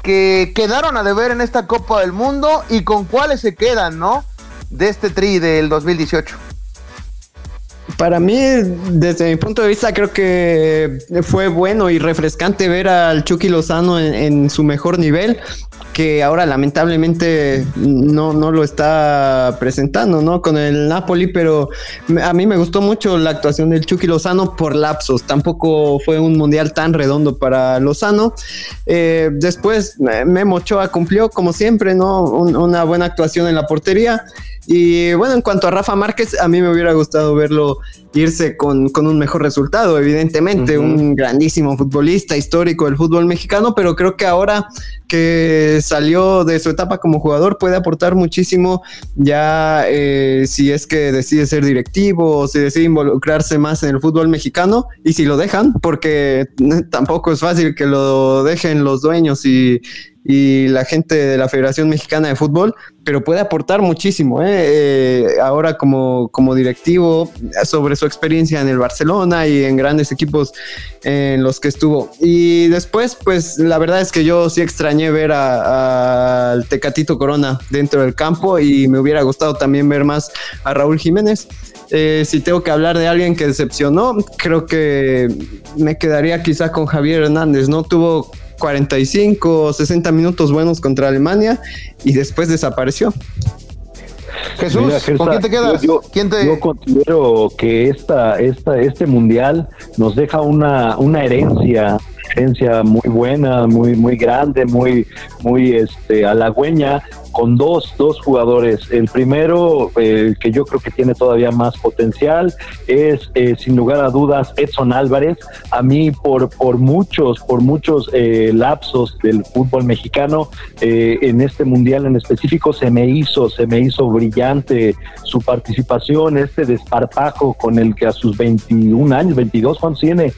que quedaron a deber en esta Copa del Mundo y con cuáles se quedan, ¿no? De este tri del 2018. Para mí, desde mi punto de vista, creo que fue bueno y refrescante ver al Chucky Lozano en su mejor nivel que ahora lamentablemente no, no lo está presentando, ¿no? Con el Napoli, pero a mí me gustó mucho la actuación del Chucky Lozano por lapsos. Tampoco fue un mundial tan redondo para Lozano. Eh, después Memo Ochoa cumplió, como siempre, ¿no? una buena actuación en la portería. Y bueno, en cuanto a Rafa Márquez, a mí me hubiera gustado verlo irse con, un mejor resultado, evidentemente, un grandísimo futbolista histórico del fútbol mexicano, pero creo que ahora que salió de su etapa como jugador puede aportar muchísimo ya eh, si es que decide ser directivo o si decide involucrarse más en el fútbol mexicano y si lo dejan, porque tampoco es fácil que lo dejen los dueños y, y la gente de la Federación Mexicana de Fútbol, pero puede aportar muchísimo ¿eh? Eh, ahora como, como directivo sobre su experiencia en el Barcelona y en grandes equipos en los que estuvo. Y después, pues la verdad es que yo sí extrañé ver al Tecatito Corona dentro del campo y me hubiera gustado también ver más a Raúl Jiménez. Eh, si tengo que hablar de alguien que decepcionó, creo que me quedaría quizá con Javier Hernández, ¿no? Tuvo 45 o 60 minutos buenos contra Alemania y después desapareció. Jesús, ¿con quién te quedas? Yo, considero que esta, esta, este mundial nos deja una, una herencia herencia muy buena, muy, muy grande, muy, muy este, halagüeña, con dos, dos jugadores. El primero, eh, que yo creo que tiene todavía más potencial, es eh, sin lugar a dudas Edson Álvarez. A mí, por, por muchos, por muchos eh, lapsos del fútbol mexicano, en este mundial en específico, se me hizo, se me hizo brillante su participación, este desparpajo con el que a sus 21 años, 22, cuando tiene,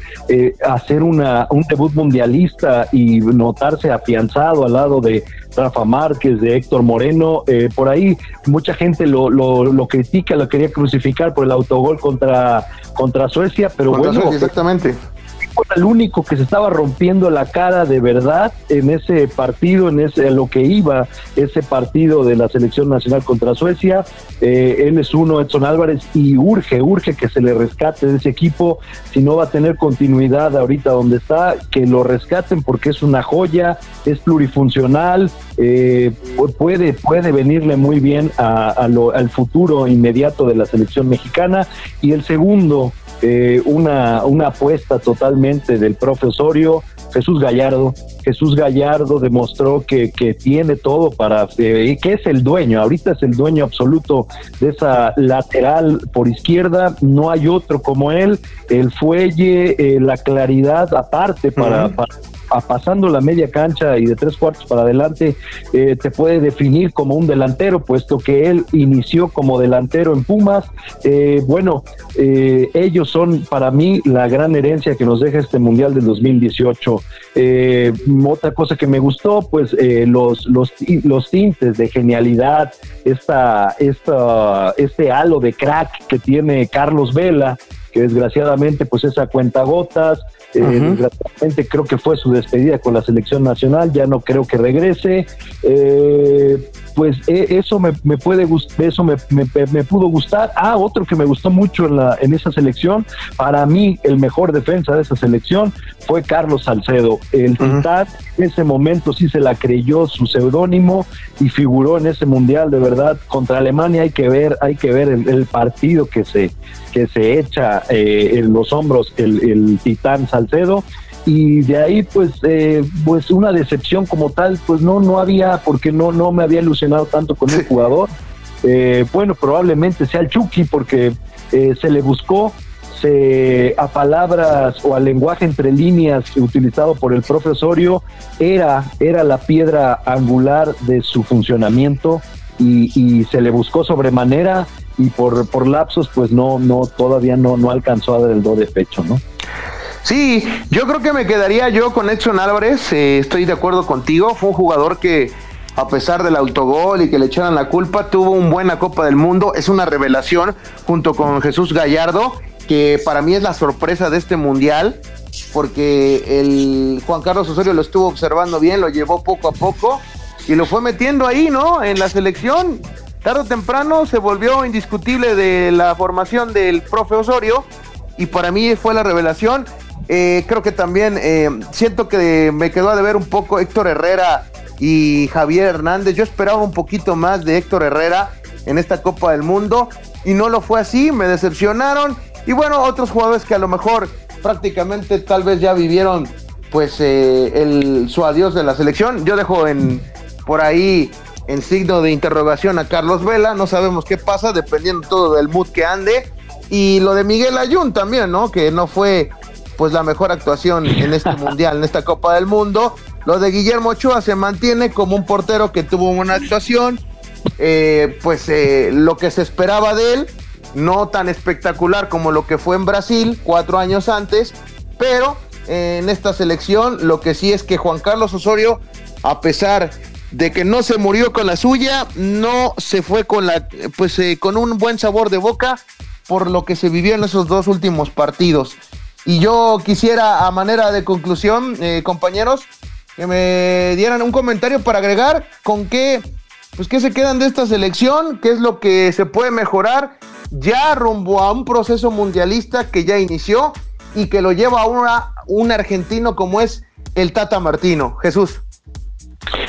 hacer una, un debut mundialista y notarse afianzado al lado de Rafa Márquez, de Héctor Moreno. Eh, por ahí mucha gente lo, lo, lo, critica, lo quería crucificar por el autogol contra, contra Suecia, pero bueno. exactamente el único que se estaba rompiendo la cara de verdad en ese partido, en ese lo que iba ese partido de la selección nacional contra Suecia. Eh, él es uno, Edson Álvarez, y urge, urge que se le rescate de ese equipo. Si no va a tener continuidad ahorita donde está, que lo rescaten porque es una joya, es plurifuncional, eh, puede, puede venirle muy bien al futuro inmediato de la selección mexicana. Y el segundo, eh, una, una apuesta totalmente del profesorio Jesús Gallardo. Jesús Gallardo demostró que, que tiene todo para, eh, que es el dueño, ahorita es el dueño absoluto de esa lateral por izquierda, no hay otro como él, el fuelle, eh, la claridad aparte para, para pasando la media cancha y de tres cuartos para adelante, eh, te puede definir como un delantero, puesto que él inició como delantero en Pumas. Eh, bueno, eh, ellos son para mí la gran herencia que nos deja este Mundial del 2018. otra cosa que me gustó, pues los, los, los tintes de genialidad, esta, esta, este halo de crack que tiene Carlos Vela, que desgraciadamente pues esa cuenta gotas, eh, desgraciadamente creo que fue su despedida con la selección nacional, ya no creo que regrese. Eh, pues eh, eso me, puede eso me, me, pudo gustar. Ah, otro que me gustó mucho en, la, en esa selección, para mí el mejor defensa de esa selección fue Carlos Salcedo. El titán en ese momento sí se la creyó su seudónimo y figuró en ese mundial de verdad contra Alemania. Hay que ver, hay que ver el, partido que se que se echa eh, en los hombros el, el titán Salcedo y de ahí pues eh, pues una decepción como tal pues no no había porque no no me había ilusionado tanto con el jugador. Eh, bueno probablemente sea el Chucky porque eh, se le buscó se a palabras o al lenguaje entre líneas utilizado por el profesorio era era la piedra angular de su funcionamiento y, y se le buscó sobremanera y por, por lapsos pues no no todavía no no alcanzó a dar el do de pecho no Sí, yo creo que me quedaría yo con Edson Álvarez, eh, estoy de acuerdo contigo, fue un jugador que a pesar del autogol y que le echaran la culpa, tuvo un buena Copa del Mundo, es una revelación junto con Jesús Gallardo, que para mí es la sorpresa de este mundial, porque el Juan Carlos Osorio lo estuvo observando bien, lo llevó poco a poco y lo fue metiendo ahí, ¿no? En la selección. Tarde o temprano se volvió indiscutible de la formación del profe Osorio y para mí fue la revelación. Eh, creo que también eh, siento que me quedó a deber un poco Héctor Herrera y Javier Hernández. Yo esperaba un poquito más de Héctor Herrera en esta Copa del Mundo y no lo fue así, me decepcionaron. Y bueno, otros jugadores que a lo mejor prácticamente tal vez ya vivieron pues eh, el, su adiós de la selección. Yo dejo en por ahí en signo de interrogación a Carlos Vela, no sabemos qué pasa, dependiendo todo del mood que ande. Y lo de Miguel Ayun también, ¿no? Que no fue pues la mejor actuación en este mundial, en esta Copa del Mundo. Lo de Guillermo Ochoa se mantiene como un portero que tuvo una actuación, eh, pues eh, lo que se esperaba de él, no tan espectacular como lo que fue en Brasil cuatro años antes, pero eh, en esta selección lo que sí es que Juan Carlos Osorio, a pesar de que no se murió con la suya, no se fue con la, pues con un buen sabor de boca por lo que se vivió en esos dos últimos partidos. Y yo quisiera, a manera de conclusión, eh, compañeros, que me dieran un comentario para agregar con qué, pues qué se quedan de esta selección, qué es lo que se puede mejorar ya rumbo a un proceso mundialista que ya inició y que lo lleva a un argentino como es el Tata Martino. Jesús.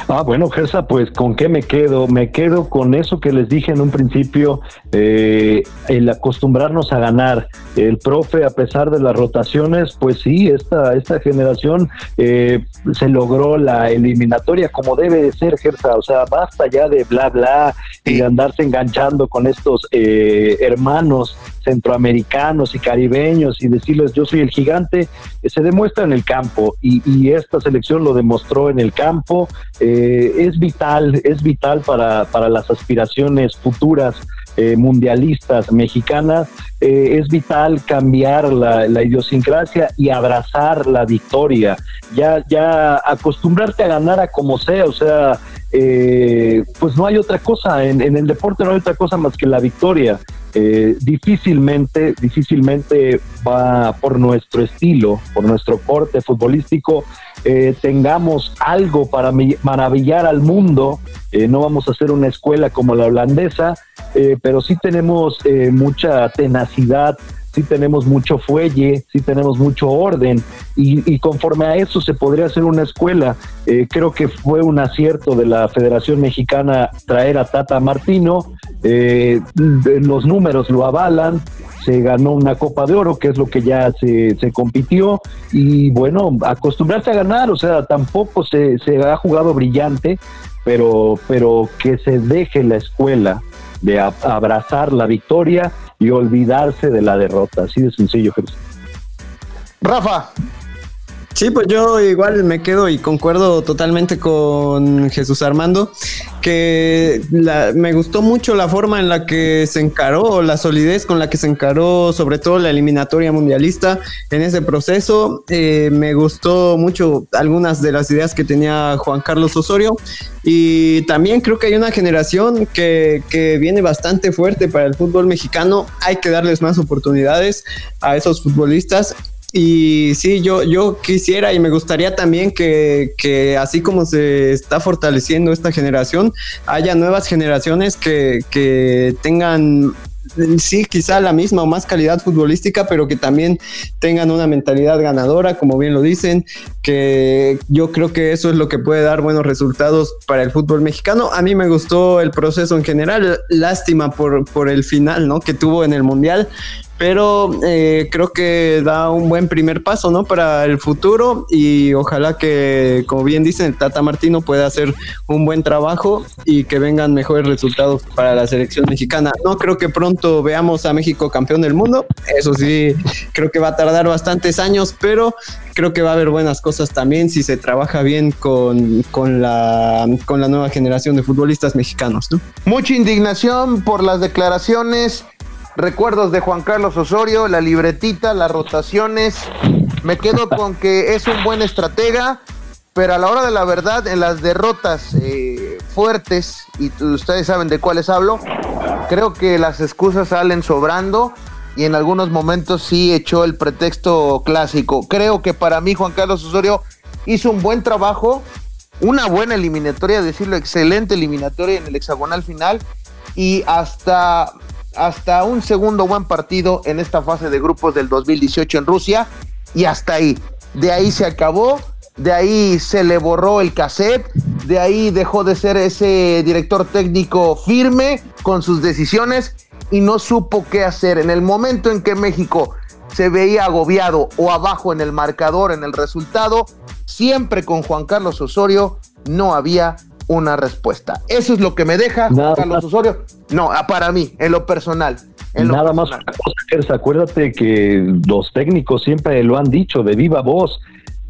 Ah, bueno, Gersa, pues con qué me quedo? Me quedo con eso que les dije en un principio, eh, el acostumbrarnos a ganar. El profe, a pesar de las rotaciones, pues sí, esta, esta generación eh, se logró la eliminatoria como debe de ser, Gersa. O sea, basta ya de bla, bla y de andarse enganchando con estos eh, hermanos centroamericanos y caribeños y decirles yo soy el gigante, se demuestra en el campo y, y esta selección lo demostró en el campo. Eh, es vital, es vital para, para las aspiraciones futuras eh, mundialistas mexicanas, eh, es vital cambiar la, idiosincrasia y abrazar la victoria, ya, ya acostumbrarte a ganar a como sea, o sea, pues no hay otra cosa, en, el deporte no hay otra cosa más que la victoria. difícilmente, difícilmente va por nuestro estilo, por nuestro corte futbolístico, eh, tengamos algo para maravillar al mundo. Eh, no vamos a hacer una escuela como la holandesa, eh, pero sí tenemos mucha tenacidad, sí tenemos mucho fuelle, sí tenemos mucho orden y, conforme a eso se podría hacer una escuela. creo que fue un acierto de la Federación Mexicana traer a Tata Martino, los números lo avalan, se ganó una Copa de Oro, que es lo que ya se, se compitió, y bueno, acostumbrarse a ganar, o sea, tampoco se, se ha jugado brillante, pero, pero que se deje la escuela de abrazar la victoria y olvidarse de la derrota, así de sencillo. Rafa. Sí, pues yo igual me quedo y concuerdo totalmente con Jesús Armando, que me gustó mucho la forma en la que se encaró, la solidez con la que se encaró, sobre todo la eliminatoria mundialista en ese proceso. Eh, me gustó mucho algunas de las ideas que tenía Juan Carlos Osorio y también creo que hay una generación que, que viene bastante fuerte para el fútbol mexicano. Hay que darles más oportunidades a esos futbolistas y sí, yo, yo quisiera y me gustaría también que, que, así como se está fortaleciendo esta generación, haya nuevas generaciones que, que tengan sí, quizá la misma o más calidad futbolística, pero que también tengan una mentalidad ganadora, como bien lo dicen, que yo creo que eso es lo que puede dar buenos resultados para el fútbol mexicano. A mí me gustó el proceso en general, lástima por, por el final, ¿no? Que tuvo en el Mundial, pero eh, creo que da un buen primer paso, ¿no? Para el futuro y ojalá que, como bien dicen, Tata Martino pueda hacer un buen trabajo y que vengan mejores resultados para la selección mexicana. No creo que pronto veamos a México campeón del mundo, eso sí, creo que va a tardar bastantes años, pero creo que va a haber buenas cosas también si se trabaja bien con, con, la, con la nueva generación de futbolistas mexicanos. ¿no? Mucha indignación por las declaraciones recuerdos de Juan Carlos Osorio, la libretita, las rotaciones. Me quedo con que es un buen estratega, pero a la hora de la verdad, en las derrotas eh, fuertes, y ustedes saben de cuáles hablo, creo que las excusas salen sobrando y en algunos momentos sí echó el pretexto clásico. Creo que para mí Juan Carlos Osorio hizo un buen trabajo, una buena eliminatoria, decirlo, excelente eliminatoria en el hexagonal final y hasta hasta un segundo buen partido en esta fase de grupos del 2018 en Rusia y hasta ahí. De ahí se acabó, de ahí se le borró el cassette, de ahí dejó de ser ese director técnico firme con sus decisiones y no supo qué hacer. En el momento en que México se veía agobiado o abajo en el marcador, en el resultado, siempre con Juan Carlos Osorio no había una respuesta. Eso es lo que me deja Carlos Osorio. No, ah, para mí, en lo personal. Nada más una cosa, acuérdate que los técnicos siempre lo han dicho de viva voz.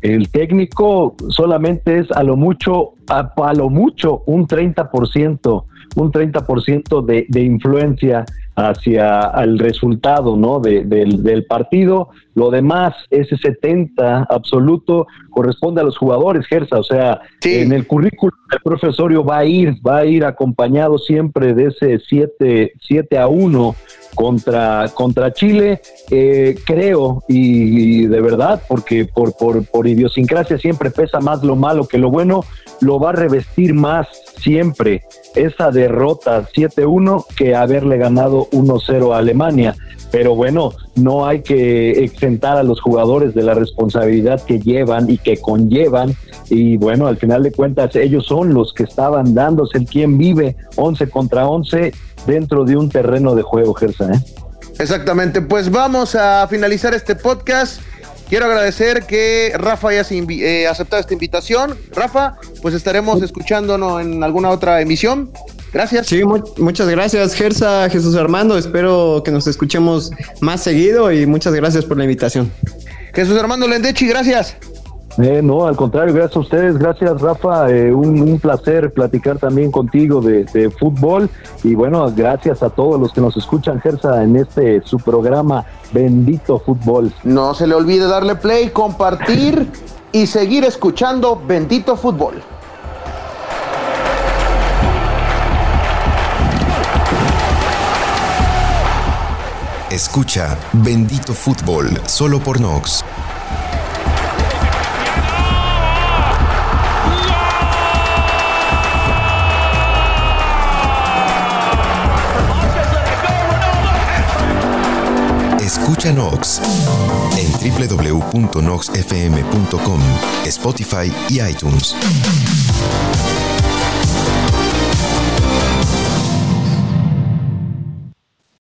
El técnico solamente es a lo mucho, a, a lo mucho un 30%, un 30% de, de influencia hacia el resultado ¿no? del, partido. Lo demás, ese 70 absoluto, corresponde a los jugadores, Gersa. O sea, en el currículum del profesorio va a ir, va a ir acompañado siempre de ese 7, 7 a 1 contra, contra Chile. Eh, creo, y, de verdad, porque por, por, por idiosincrasia siempre pesa más lo malo que lo bueno, lo va a revestir más siempre esa derrota 7-1 que haberle ganado 1-0 a Alemania. Pero bueno, no hay que exentar a los jugadores de la responsabilidad que llevan y que conllevan. Y bueno, al final de cuentas, ellos son los que estaban dándose el quien vive 11 contra 11 dentro de un terreno de juego, Gersa. ¿eh? Exactamente, pues vamos a finalizar este podcast. Quiero agradecer que Rafa haya eh, aceptado esta invitación. Rafa, pues estaremos escuchándonos en alguna otra emisión. Gracias. Sí, muchas gracias, Gersa, Jesús Armando. Espero que nos escuchemos más seguido y muchas gracias por la invitación. Jesús Armando Lendechi, gracias. Eh, no, al contrario, gracias a ustedes, gracias Rafa, eh, un, placer platicar también contigo de, fútbol y bueno, gracias a todos los que nos escuchan, Gersa, en este su programa Bendito Fútbol. No se le olvide darle play, compartir y seguir escuchando Bendito Fútbol. Escucha Bendito Fútbol solo por Nox. Escucha Nox en www.noxfm.com, Spotify y iTunes.